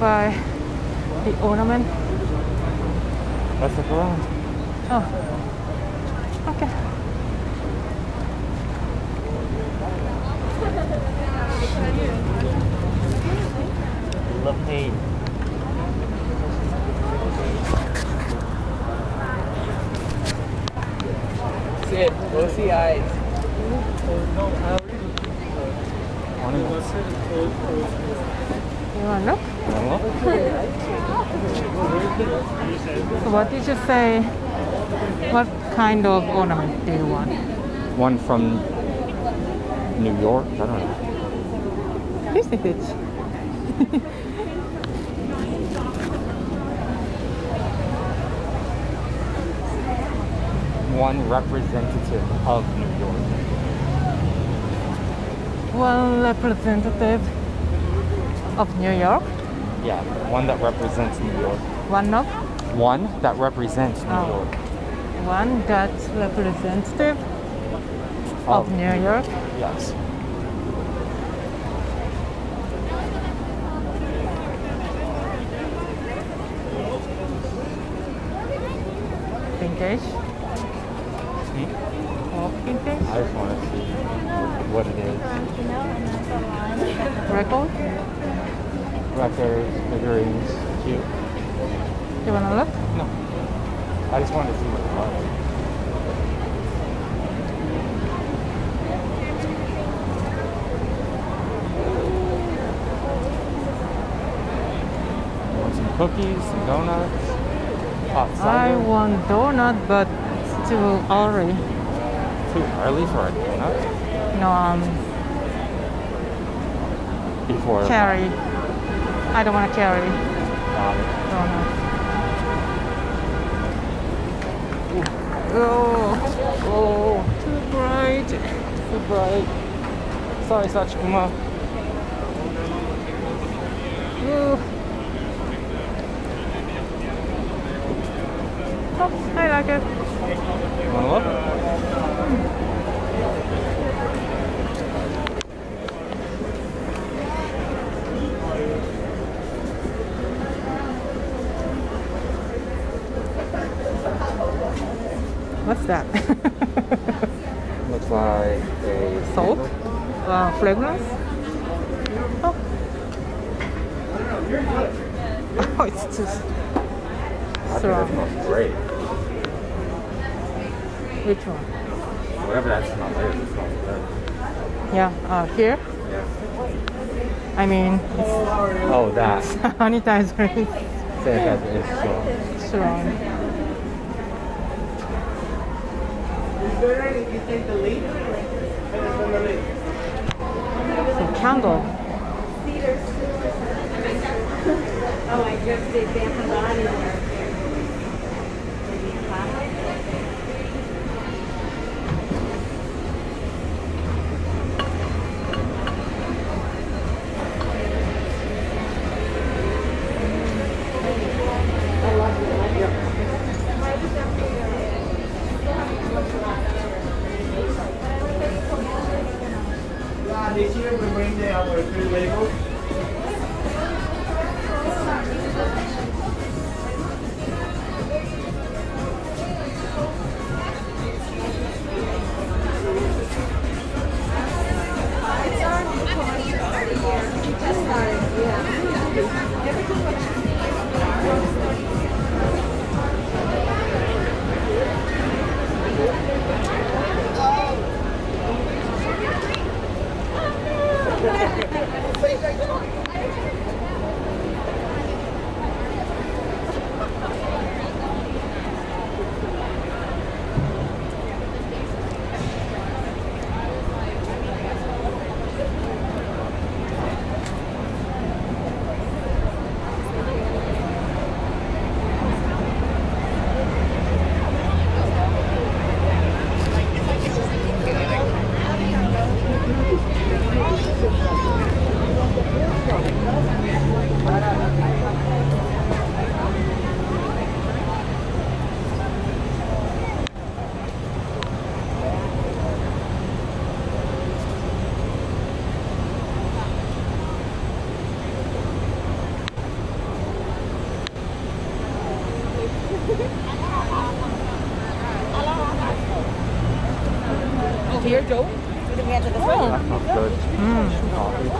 Buy the ornament. Let's look around. Oh, okay. Love paint. Sit, go see eyes. Ornaments. You want to look? Wanna look? So what did you say? What kind of ornament do you want? One from New York. I don't know. This is it. One representative of New York. One representative of New York. Yeah, one that represents New York. One of One that represents New Oh. York. One that's representative of New York. Yes. Vintage. Hmm? Or vintage. I just want to see what it is. Record. Records, figurines, cute. You wanna look? No. I just wanted to see what it was. Want some cookies, some donuts, hot I want donut, but it's too early. Too early for a donut. No, um, Before carry. I don't want to carry um, donut. Oh, oh, too bright. too bright. Sorry, Sachikuma. That's right. sanitizer is strong. strong.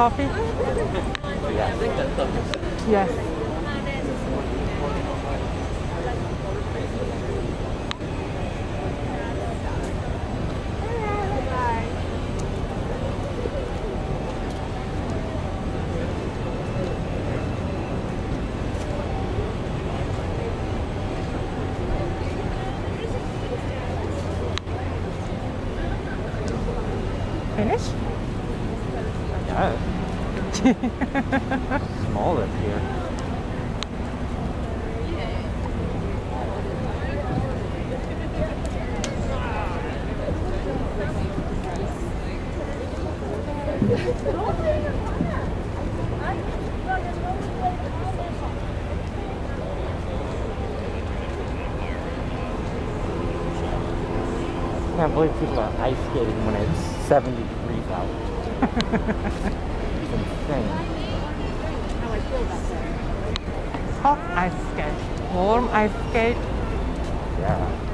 coffee? believe people are ice skating when it's 70 degrees out. it's insane. Hot ice skate, warm ice skate. Yeah.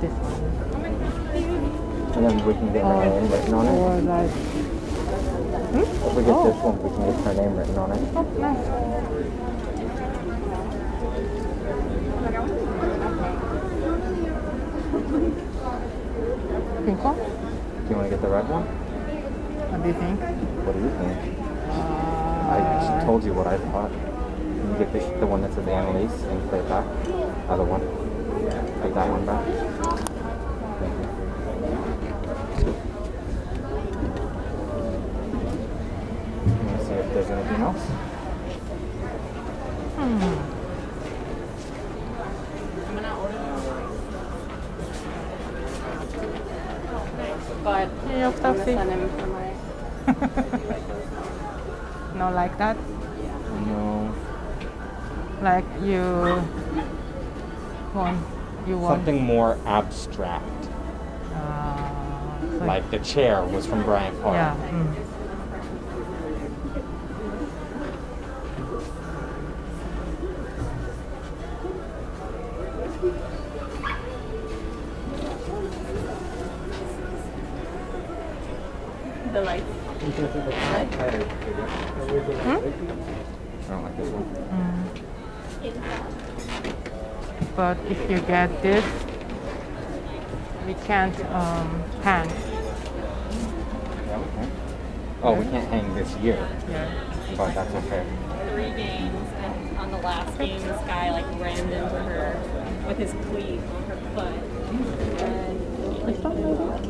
I this one. And then we can get her name written on it. or like, If we get Oh. this one, we can get her name written on it. oh, nice. Pink one? Do you want to get the red one? What do you think? What do you think? I Uh, just told you what I thought. You get the, the one that says Annalise and put it back. Other one. Take that one back. But New York I'm gonna taxi. send him for my. No, like that. No. Like you want, you want. Something more abstract. Uh, so- Like the chair was from Bryant Park. Yeah. mm. If you get this, we can't um, hang. Yeah, we can. Oh, we can't hang this year, Yeah. but that's okay. Three games, and on the last game, this guy like rammed into her with his cleat on her foot. And like,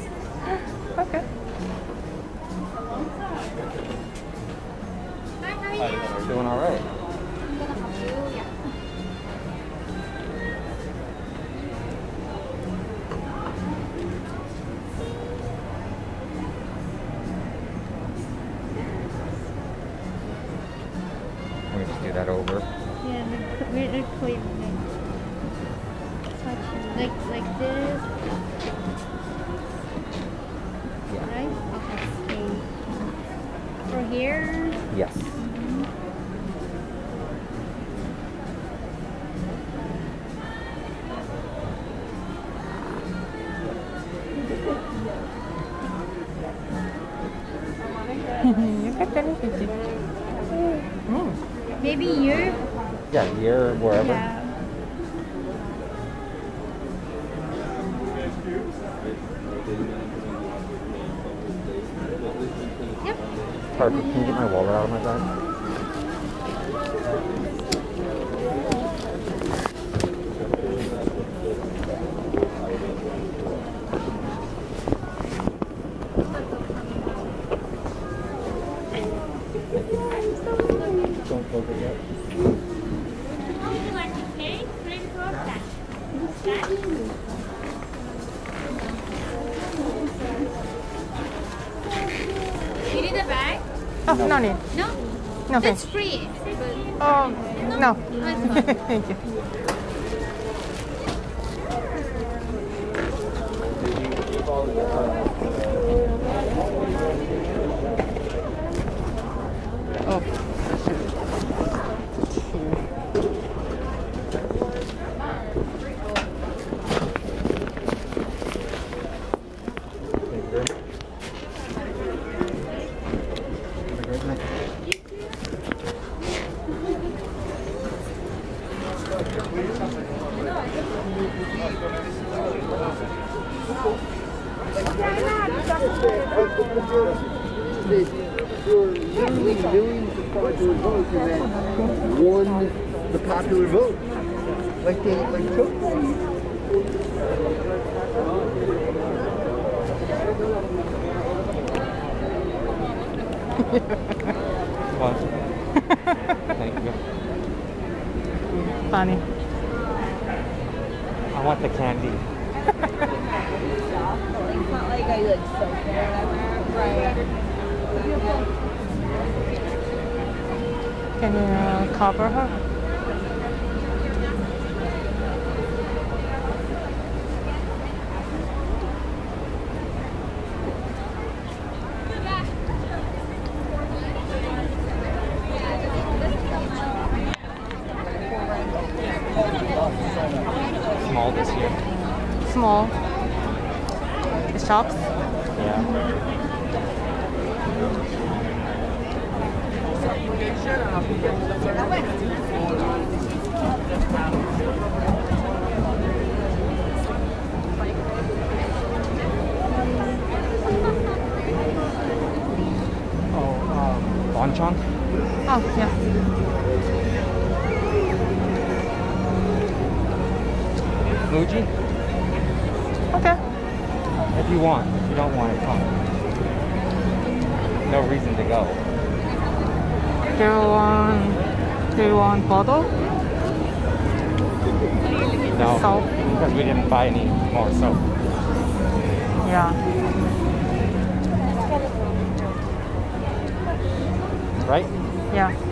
can you get my wallet out of my bag? Don't close it yet. You Oh, no need. No. No thanks. free. But Oh, no. Fine. Thank you. Muji? Okay. If you want. If you don't want it, come. No reason to go. Do you want, do you want bottle? No. Soap? Because we didn't buy any more soap. Yeah. Right? Yeah.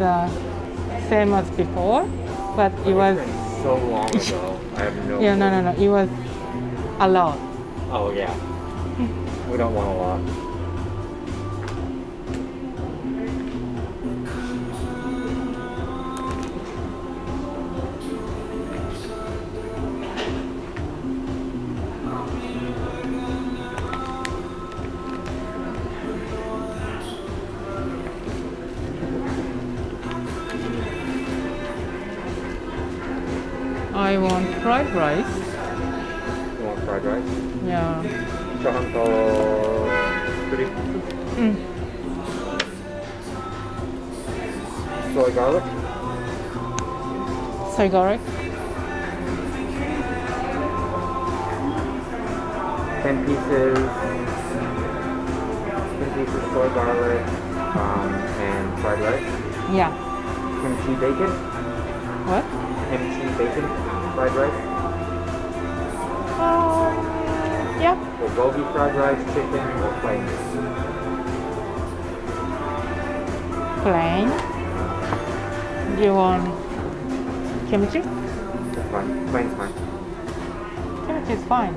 Uh, same as before, but it was so long ago. I have no yeah no no no it was a lot. Oh yeah. We don't want a rice. You want fried rice? Yeah. 저한더 드리프 응. soy garlic. Soy garlic. Ten pieces. Ten pieces soy garlic um, and fried rice. Yeah. Kimchi bacon. What? Kimchi bacon fried rice. yeah. Bulgogi fried rice, chicken, or plain. Plain. Do you want kimchi? That's fine. Plain's fine. Kimchi is fine.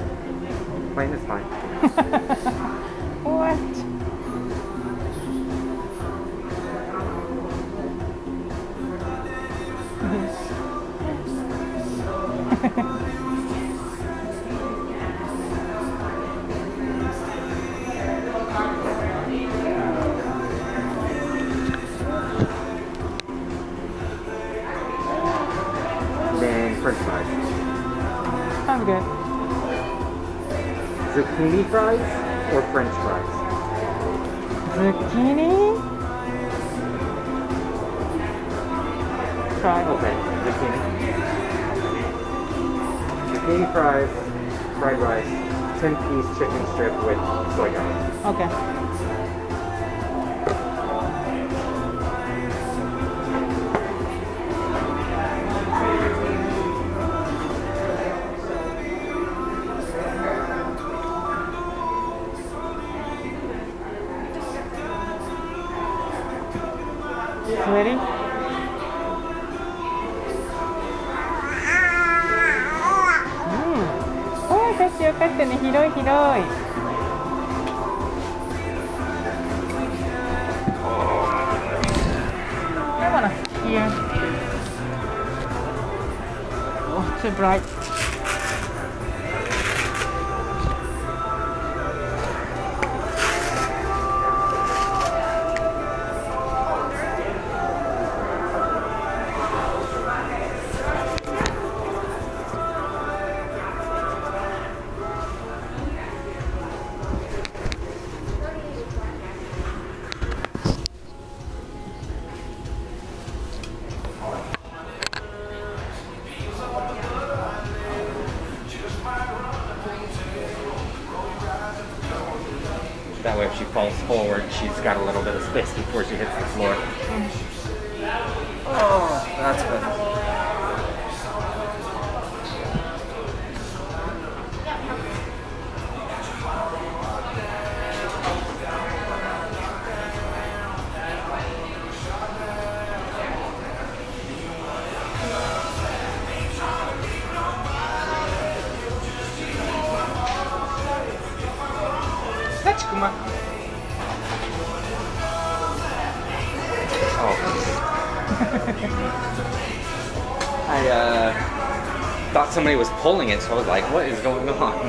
Plain is fine. What? Got a little bit of space before she hits the floor. Pulling it, so I was like, what is going on?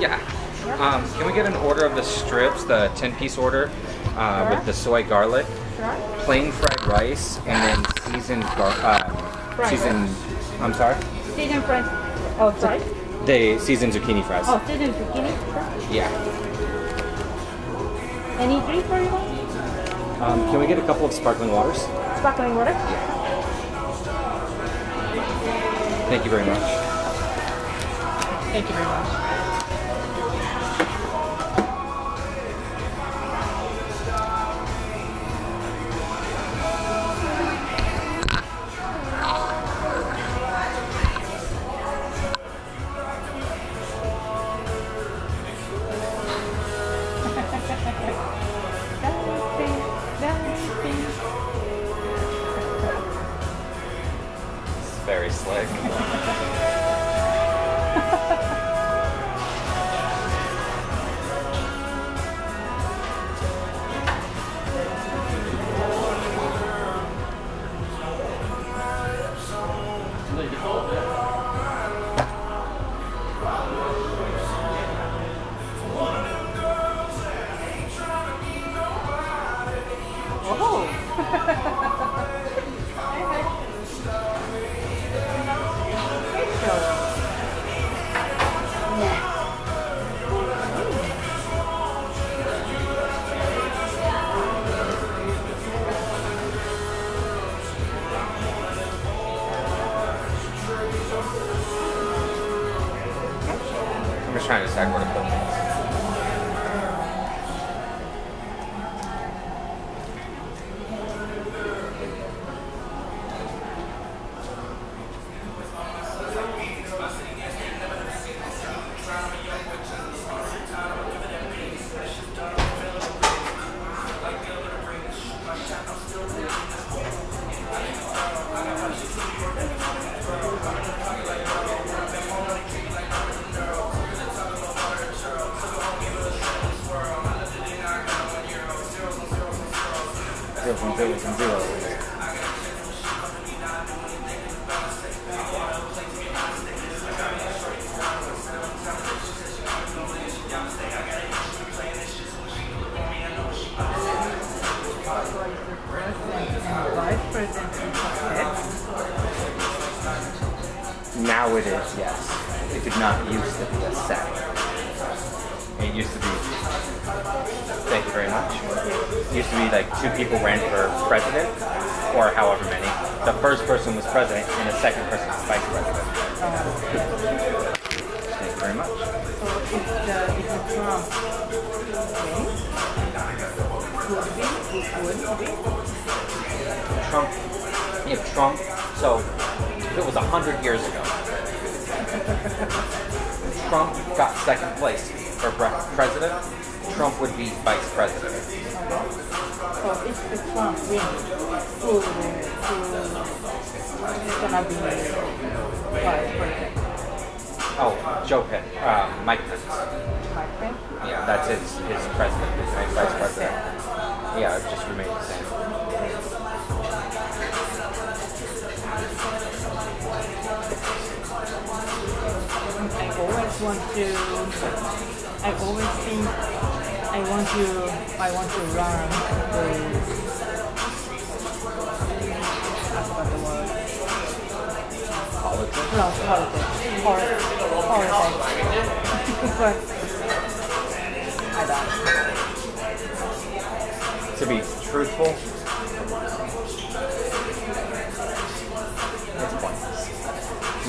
Yeah. Um, can we get an order of the strips, the 10 piece order, uh, with the soy garlic, plain fried rice, and then seasoned gar- uh, seasoned. I'm sorry. Seasoned French. Oh, sorry. The seasoned zucchini fries. Oh, seasoned zucchini. Yeah. Any drink for you? Um, can we get a couple of sparkling waters? Sparkling water. Thank you very much. Thank you very much.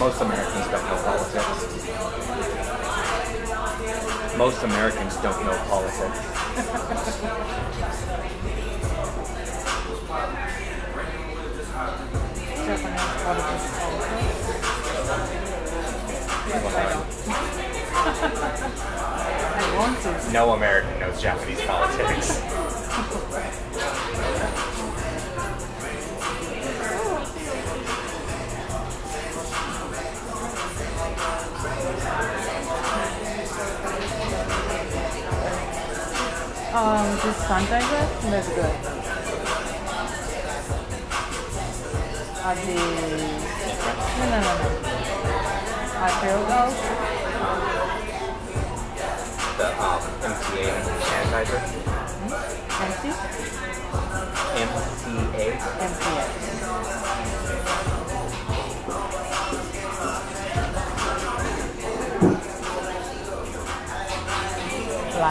Most Americans don't know politics. Most Americans don't know politics. Japanese politics also. I want to. No American knows Japanese politics. Um, this sanitizer smells good. Uh, the no no no no. Uh, Biogas. The um, MTA sanitizer. Empty. MTA. We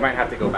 might have to go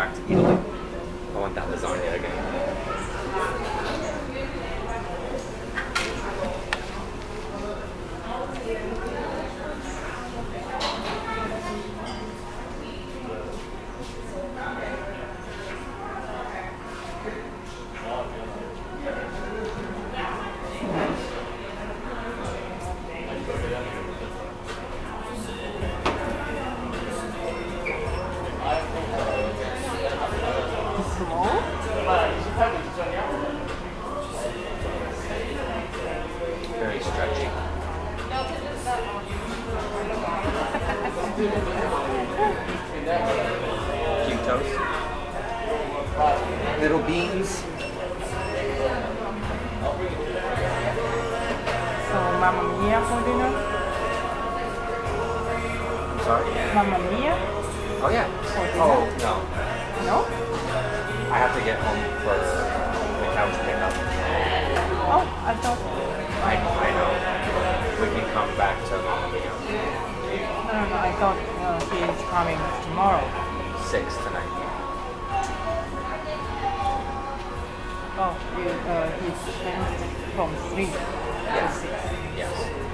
for the couch pickup. Oh, I thought. I, I know. We can come back to Mamma Mia. No, no, no. I thought uh, he is coming tomorrow. Six tonight. Oh, he, uh, he's from three to six. Yes.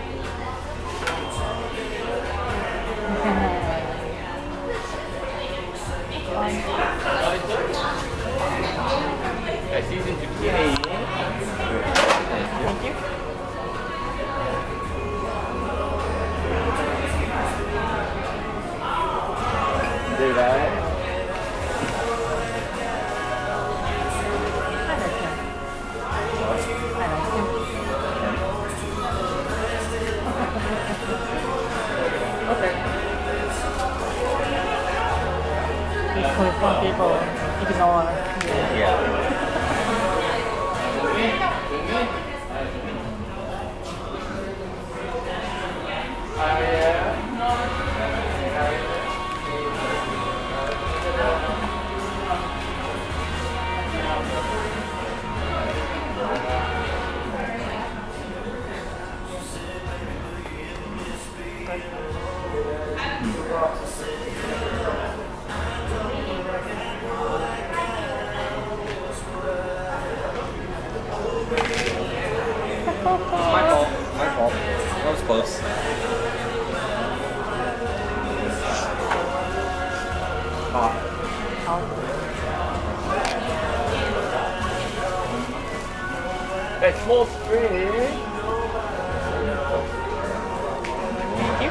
야, 시즌 2 Thank you. Did I? I like him. I like him. Okay. Because some people ignore. Yeah. Close. Hot. It's small street.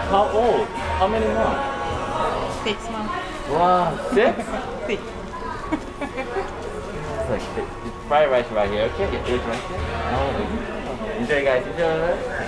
How old? How many months? Six months. Wow, six? Six. It's like it's, it's fried rice right here. Okay, your food's right here. Oh, enjoy, guys. Enjoy.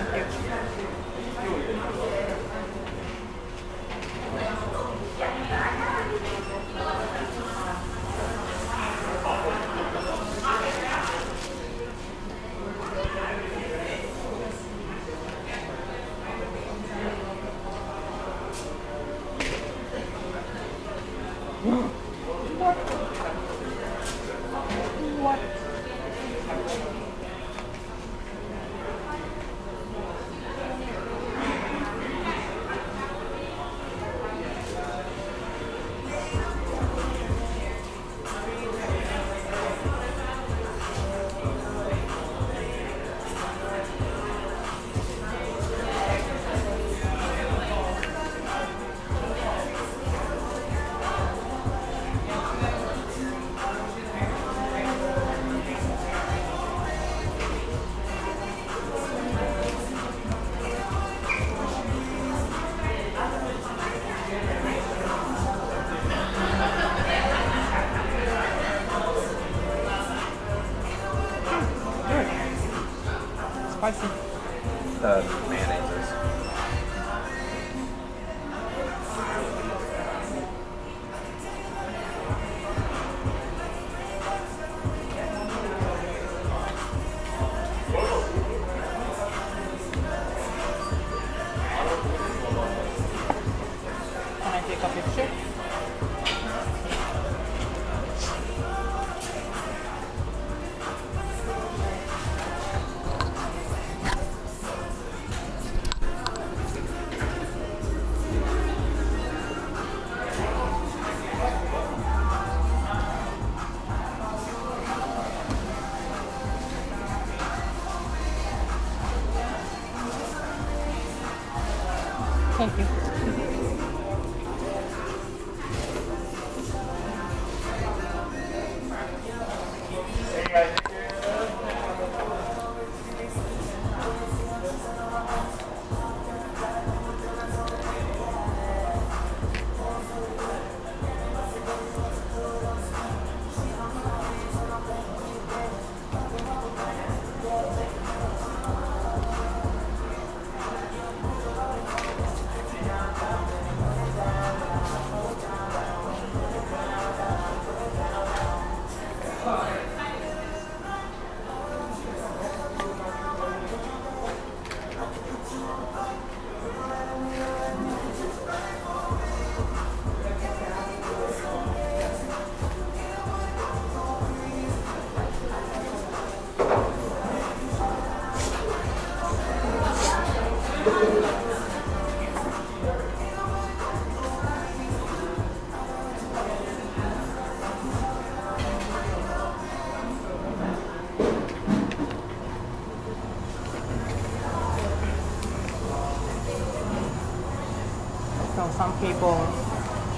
Some people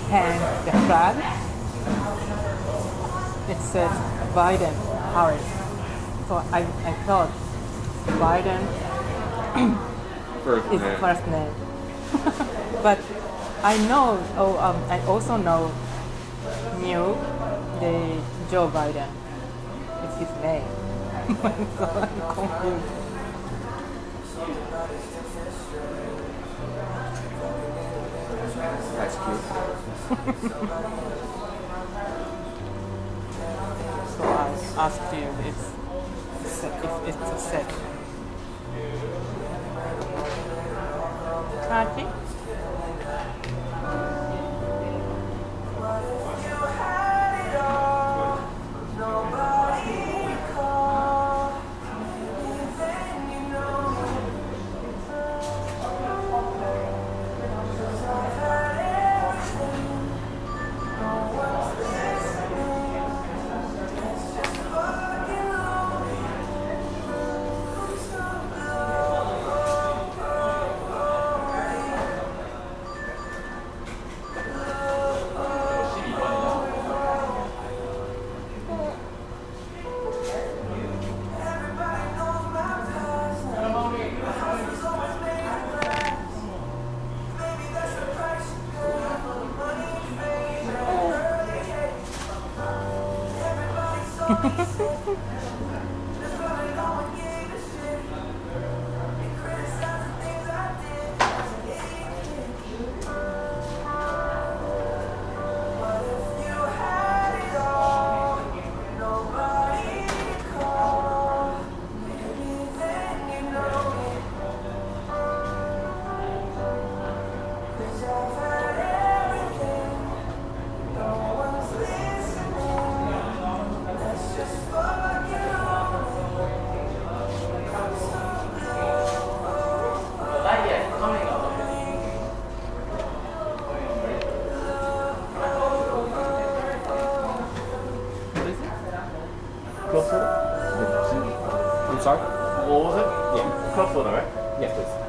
hang the flag. It says Biden, Harris. So I, I thought Biden First is name. first name. but I know, oh, um, I also know, knew the Joe Biden. It's his name. so I'm confused. so I asked him if, if it's a set. Kathy? Club soda? I'm sorry? What was it? Yeah. Club soda, right? Yes, please.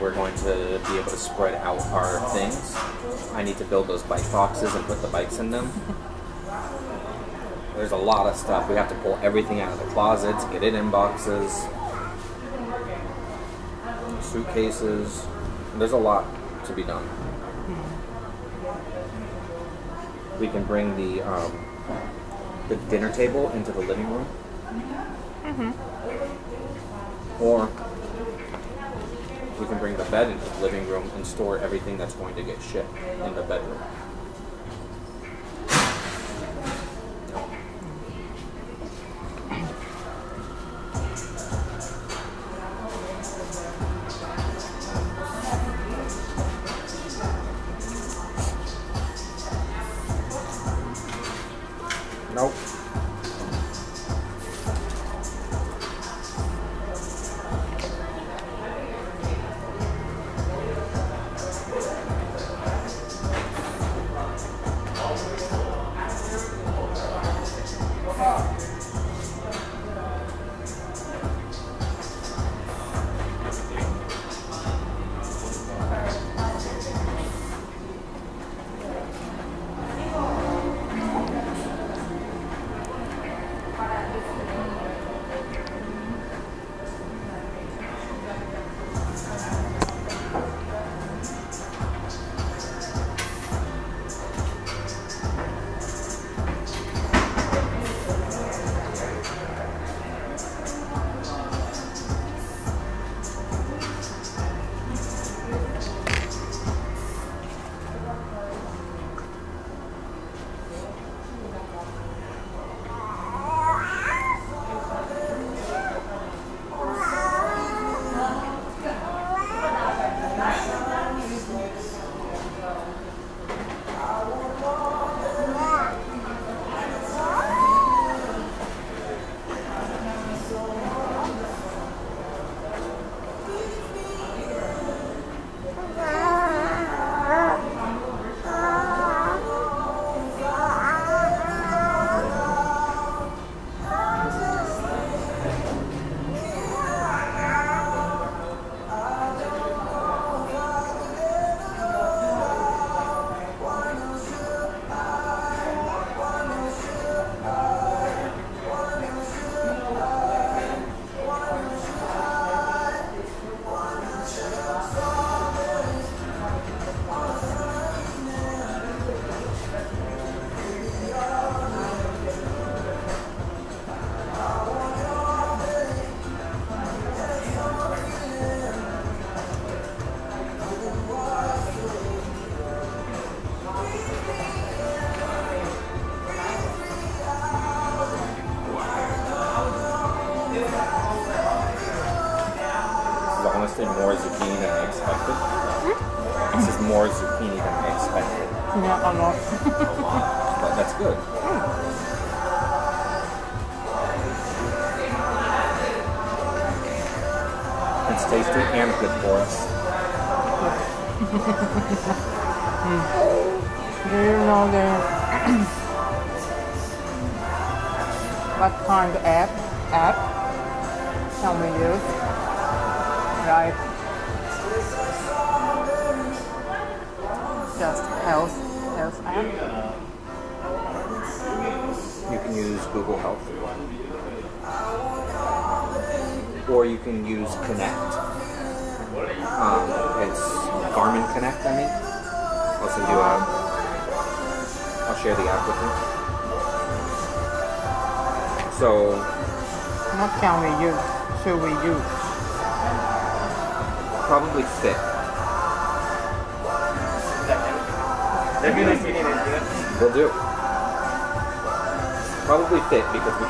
We're going to be able to spread out our things. I need to build those bike boxes and put the bikes in them. There's a lot of stuff. We have to pull everything out of the closets, get it in boxes, suitcases. There's a lot to be done. We can bring the um, the dinner table into the living room, or we can bring the bed into the living room and store everything that's going to get shipped in the bedroom.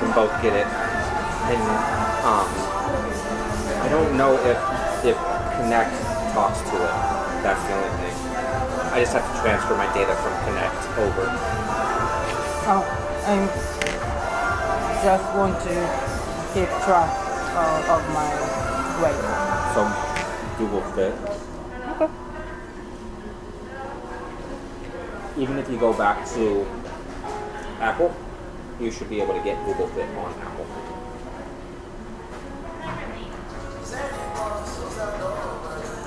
Can both get it. And um, I don't know if if Connect talks to it. That's the only thing. I just have to transfer my data from Connect over. Oh, I just want to keep track uh, of my weight. So Google Fit. Okay. Even if you go back to Apple, you should be able to get Google Fit on Apple.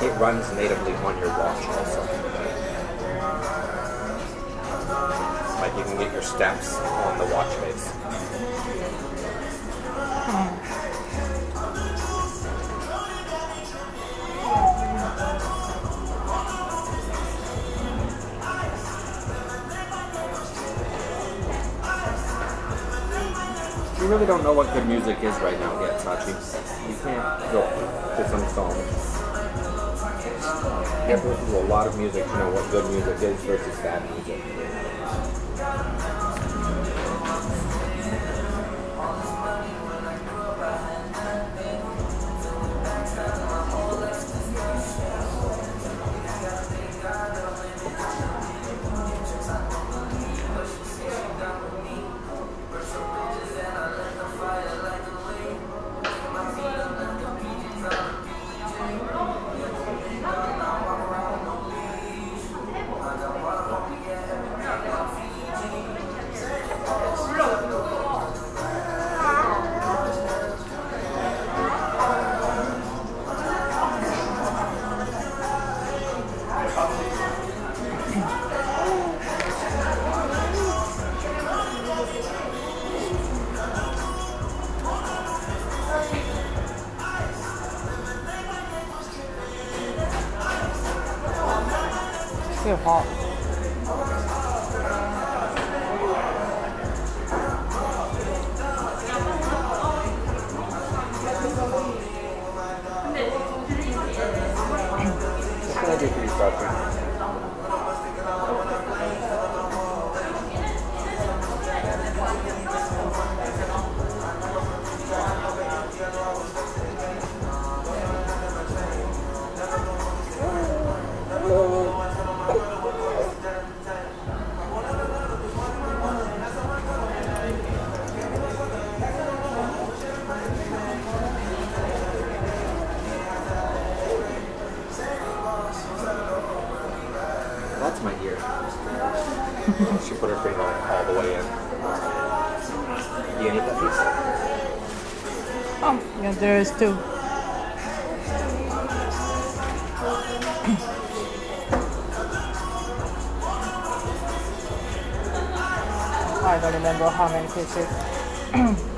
It runs natively on your watch also. Like you can get your steps on the watch face. We really don't know what good music is right now yet, Sachi. You can't go to some songs. You have to listen to a lot of music to know what good music is versus bad music. Remember how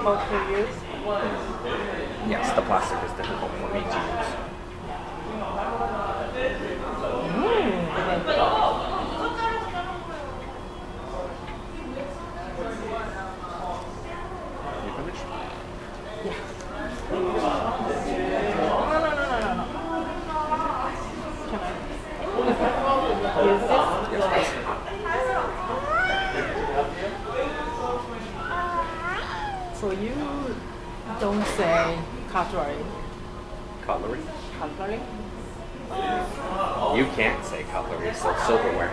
difficult use? Yes, the plastic is difficult for me to use. don't say cutlery. Cutlery? Cutlery? You can't say cutlery, so silverware.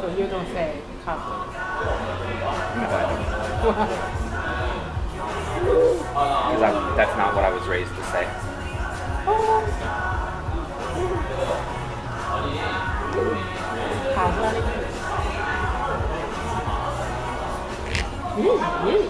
so you don't say cutlery? No, I don't. Because that's not what I was raised to say. Cutlery? Mm -hmm.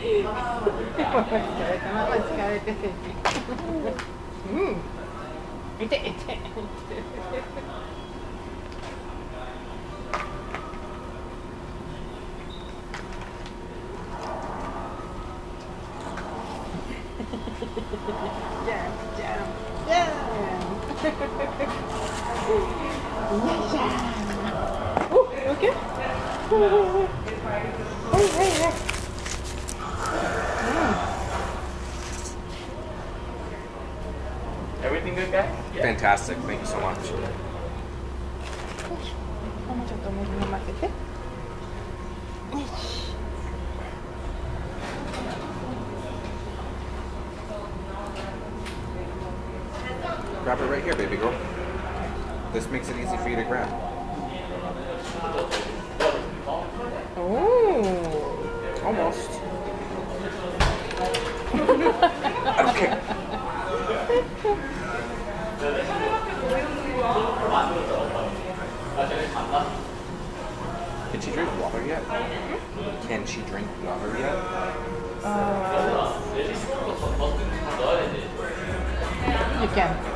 うん。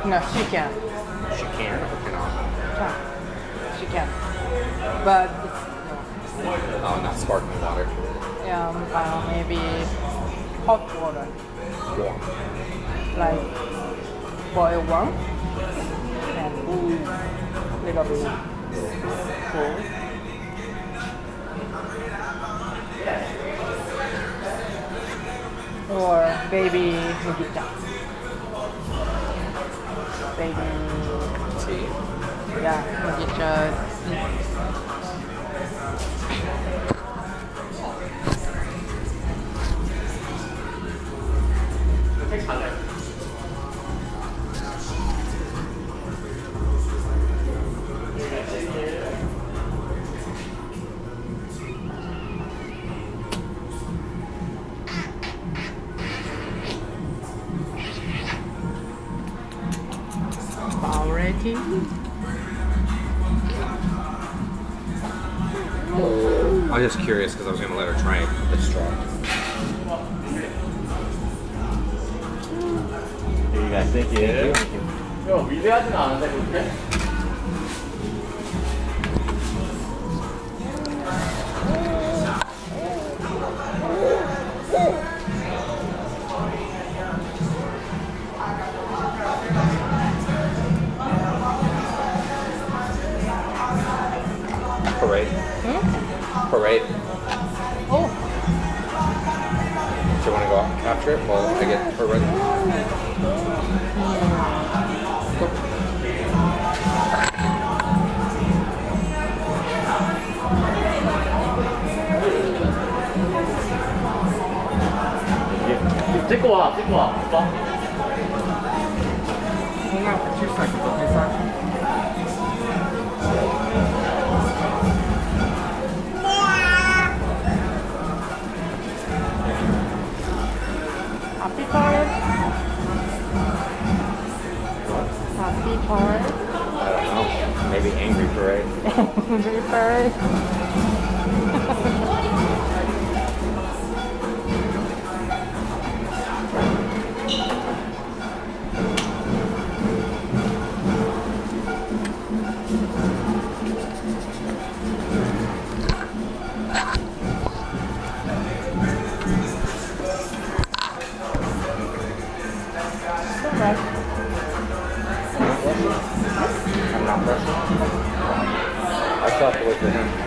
No, she can. She can or cannot? She can. But it's, no. Oh, not sparkling water. Yeah, um, uh, maybe hot water. Warm. Like boil one and a little bit cool. Or baby mojito. Baby Tea. yeah, mujita. Already? Curious because I was gonna let her try the straw. Here you guys, thank you. 형위 Happy. I don't know. Maybe angry parade. Happy bird. I to wait for him.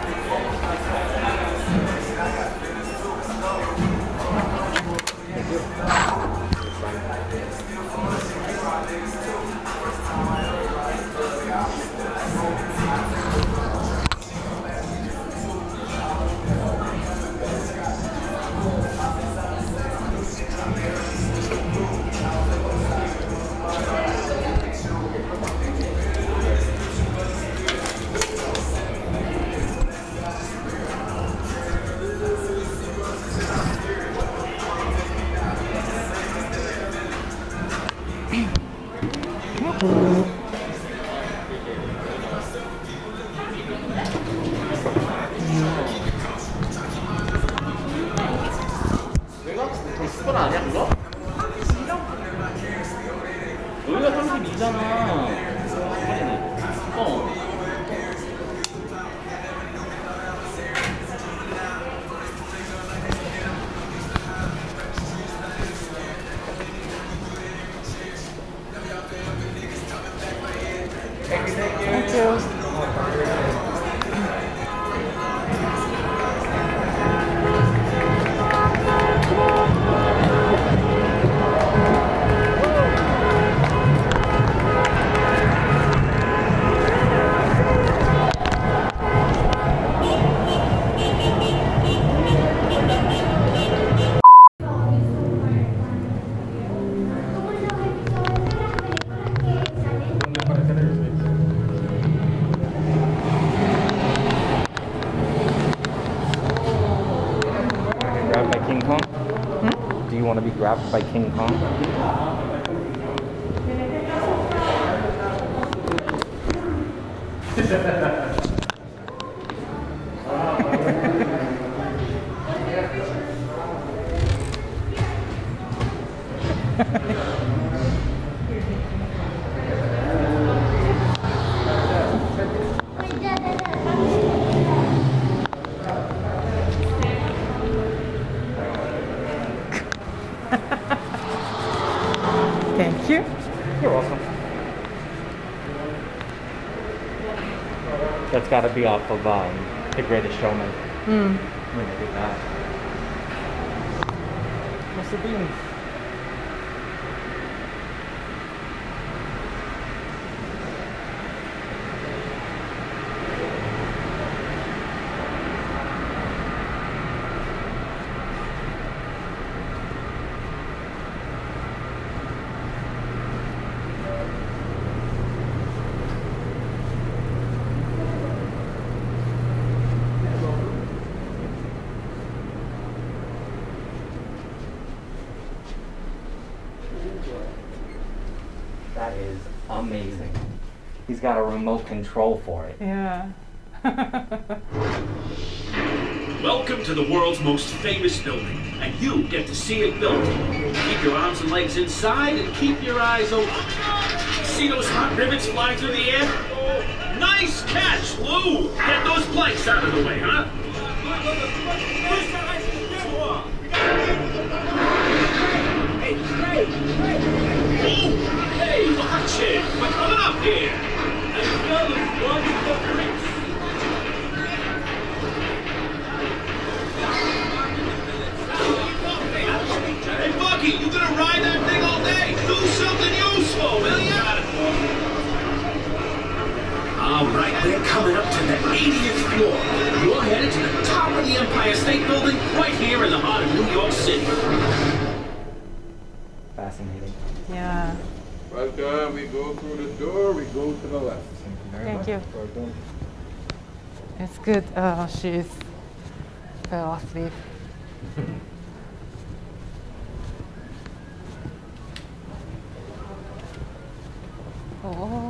Grabbed by King Kong? Thank you. You're welcome. That's got to be off of um, The Greatest Showman. Hmm. When they did that. Mr. Bean. That is amazing. He's got a remote control for it. Yeah. Welcome to the world's most famous building, and you get to see it built. Keep your arms and legs inside and keep your eyes open. See those hot rivets flying through the air? Nice catch, Lou! Get those planks out of the way, huh? Hey, Oh, hey, watch it! We're coming up here! Fascinating. yeah. But uh, we go through the door, we go to the left. Thank you. It's good. Uh, she's fell asleep. oh,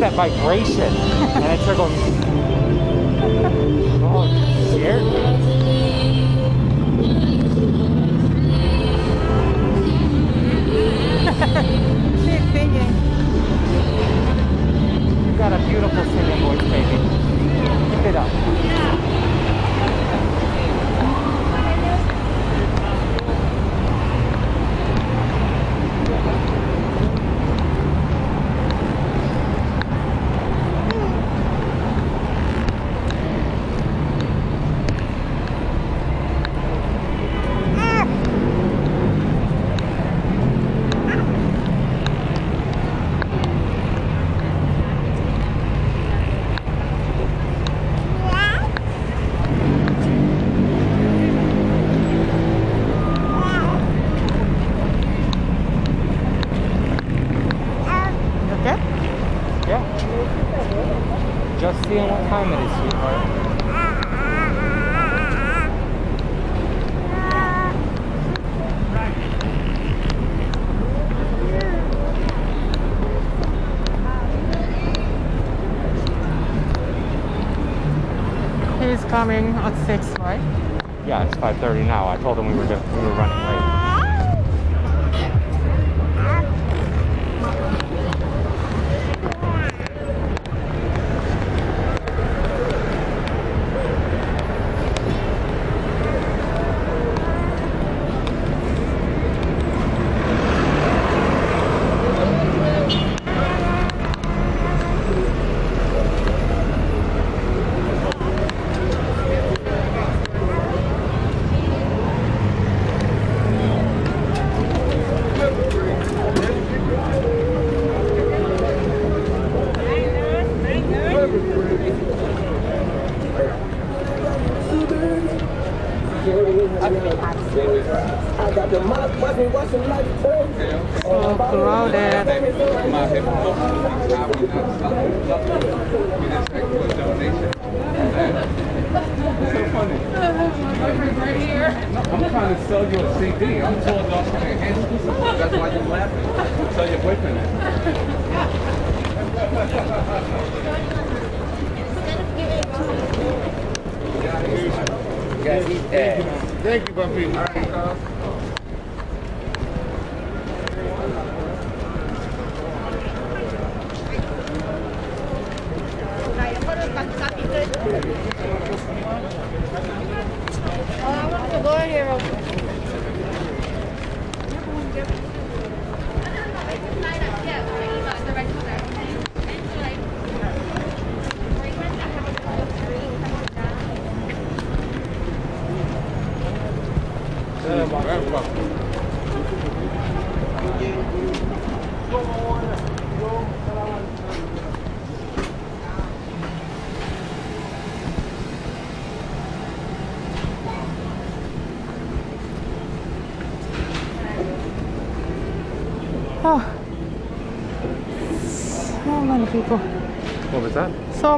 that vibration.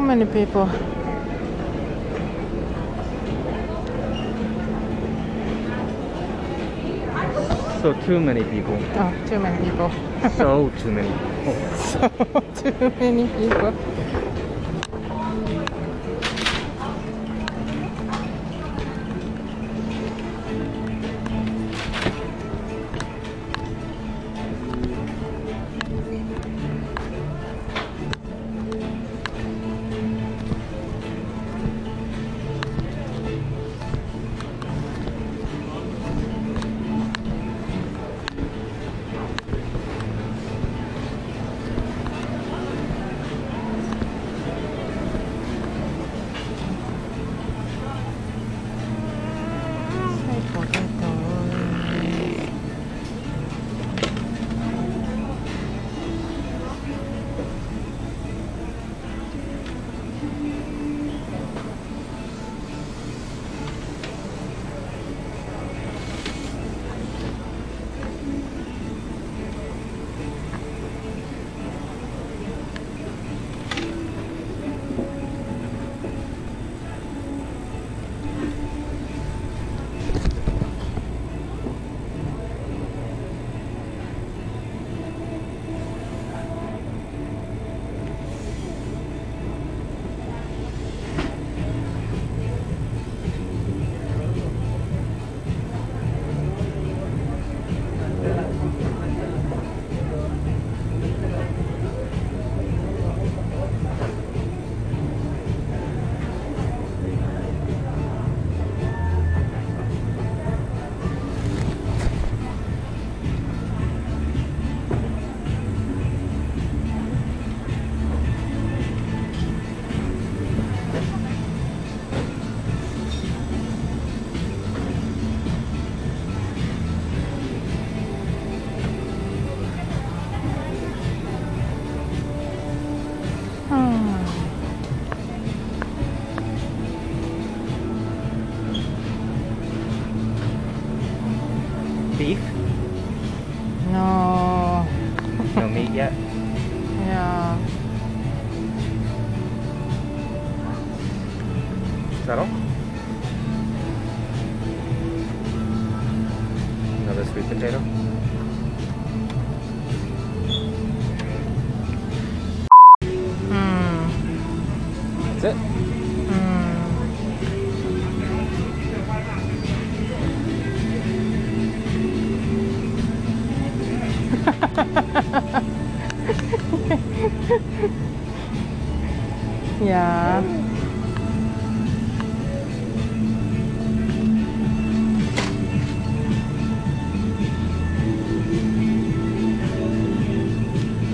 so many people. So too many people. Oh, too many people. so too many people. so too many people.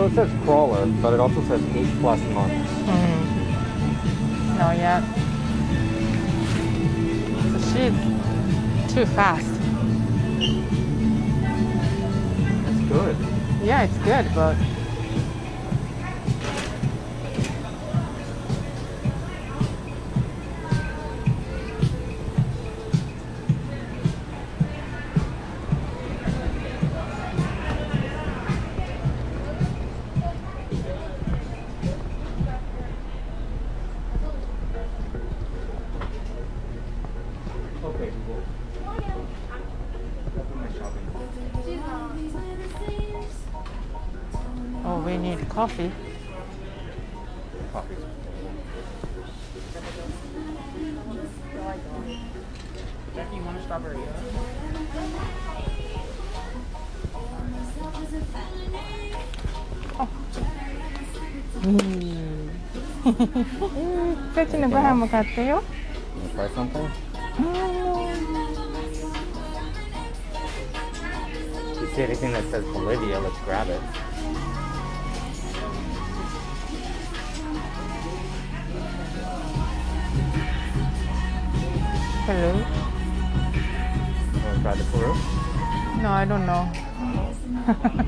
So it says crawler, but it also says 8 plus months. Mm. Not yet. So she's too fast. That's good. Yeah, it's good, but coffee. Coffee. Jackie, you want a strawberry? Oh. 음. 세진이 뭐 하면 갔대요? Don't know.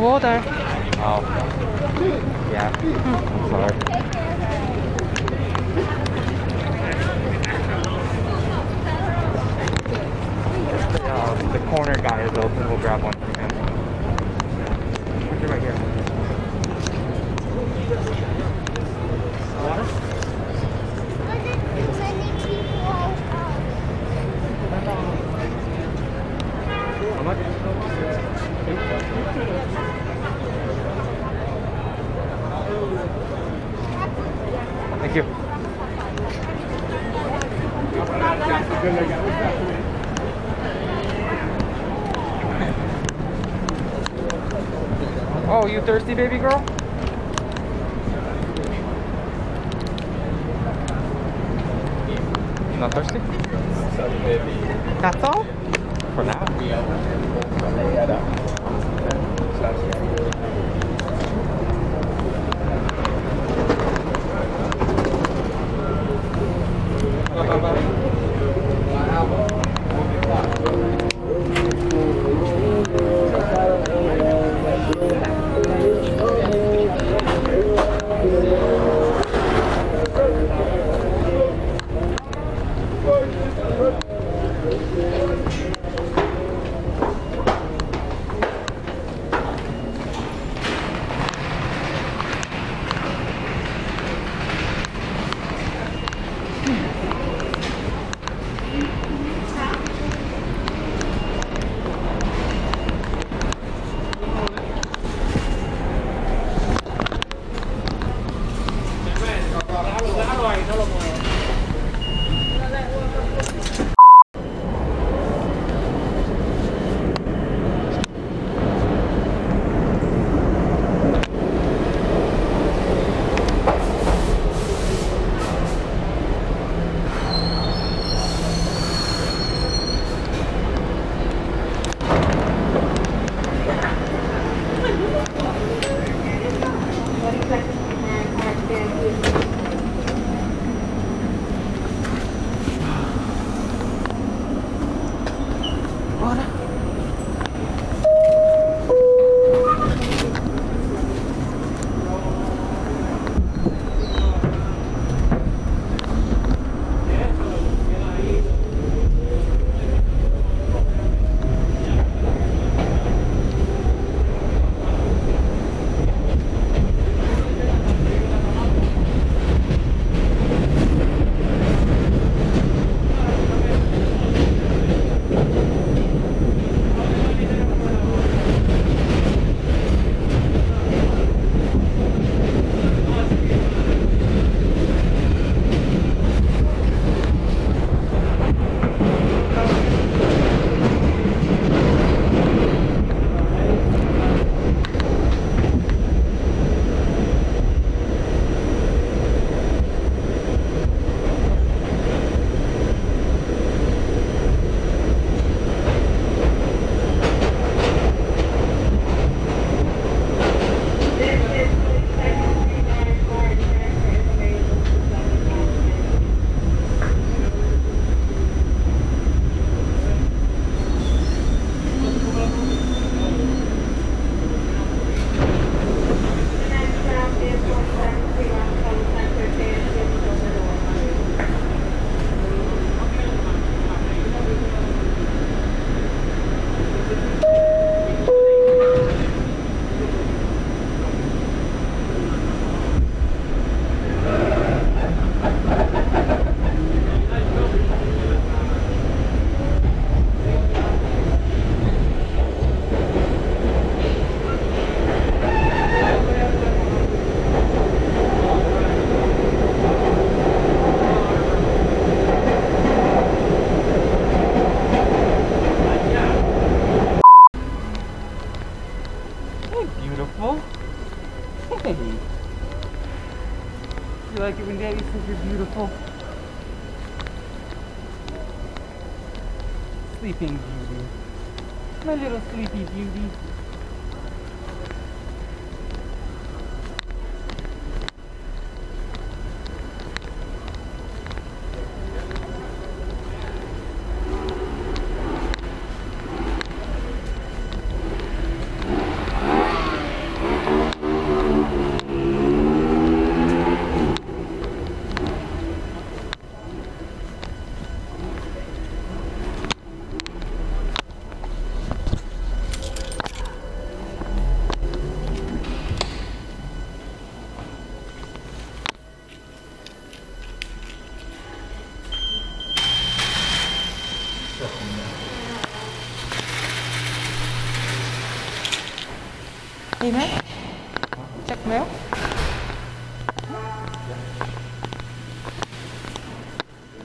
Water. Oh. Yeah. I'm sorry. The, uh, the corner guy is open. We'll grab one from him. Put it right here. Water? How much? Thank you. Oh, you thirsty, baby girl? You're beautiful?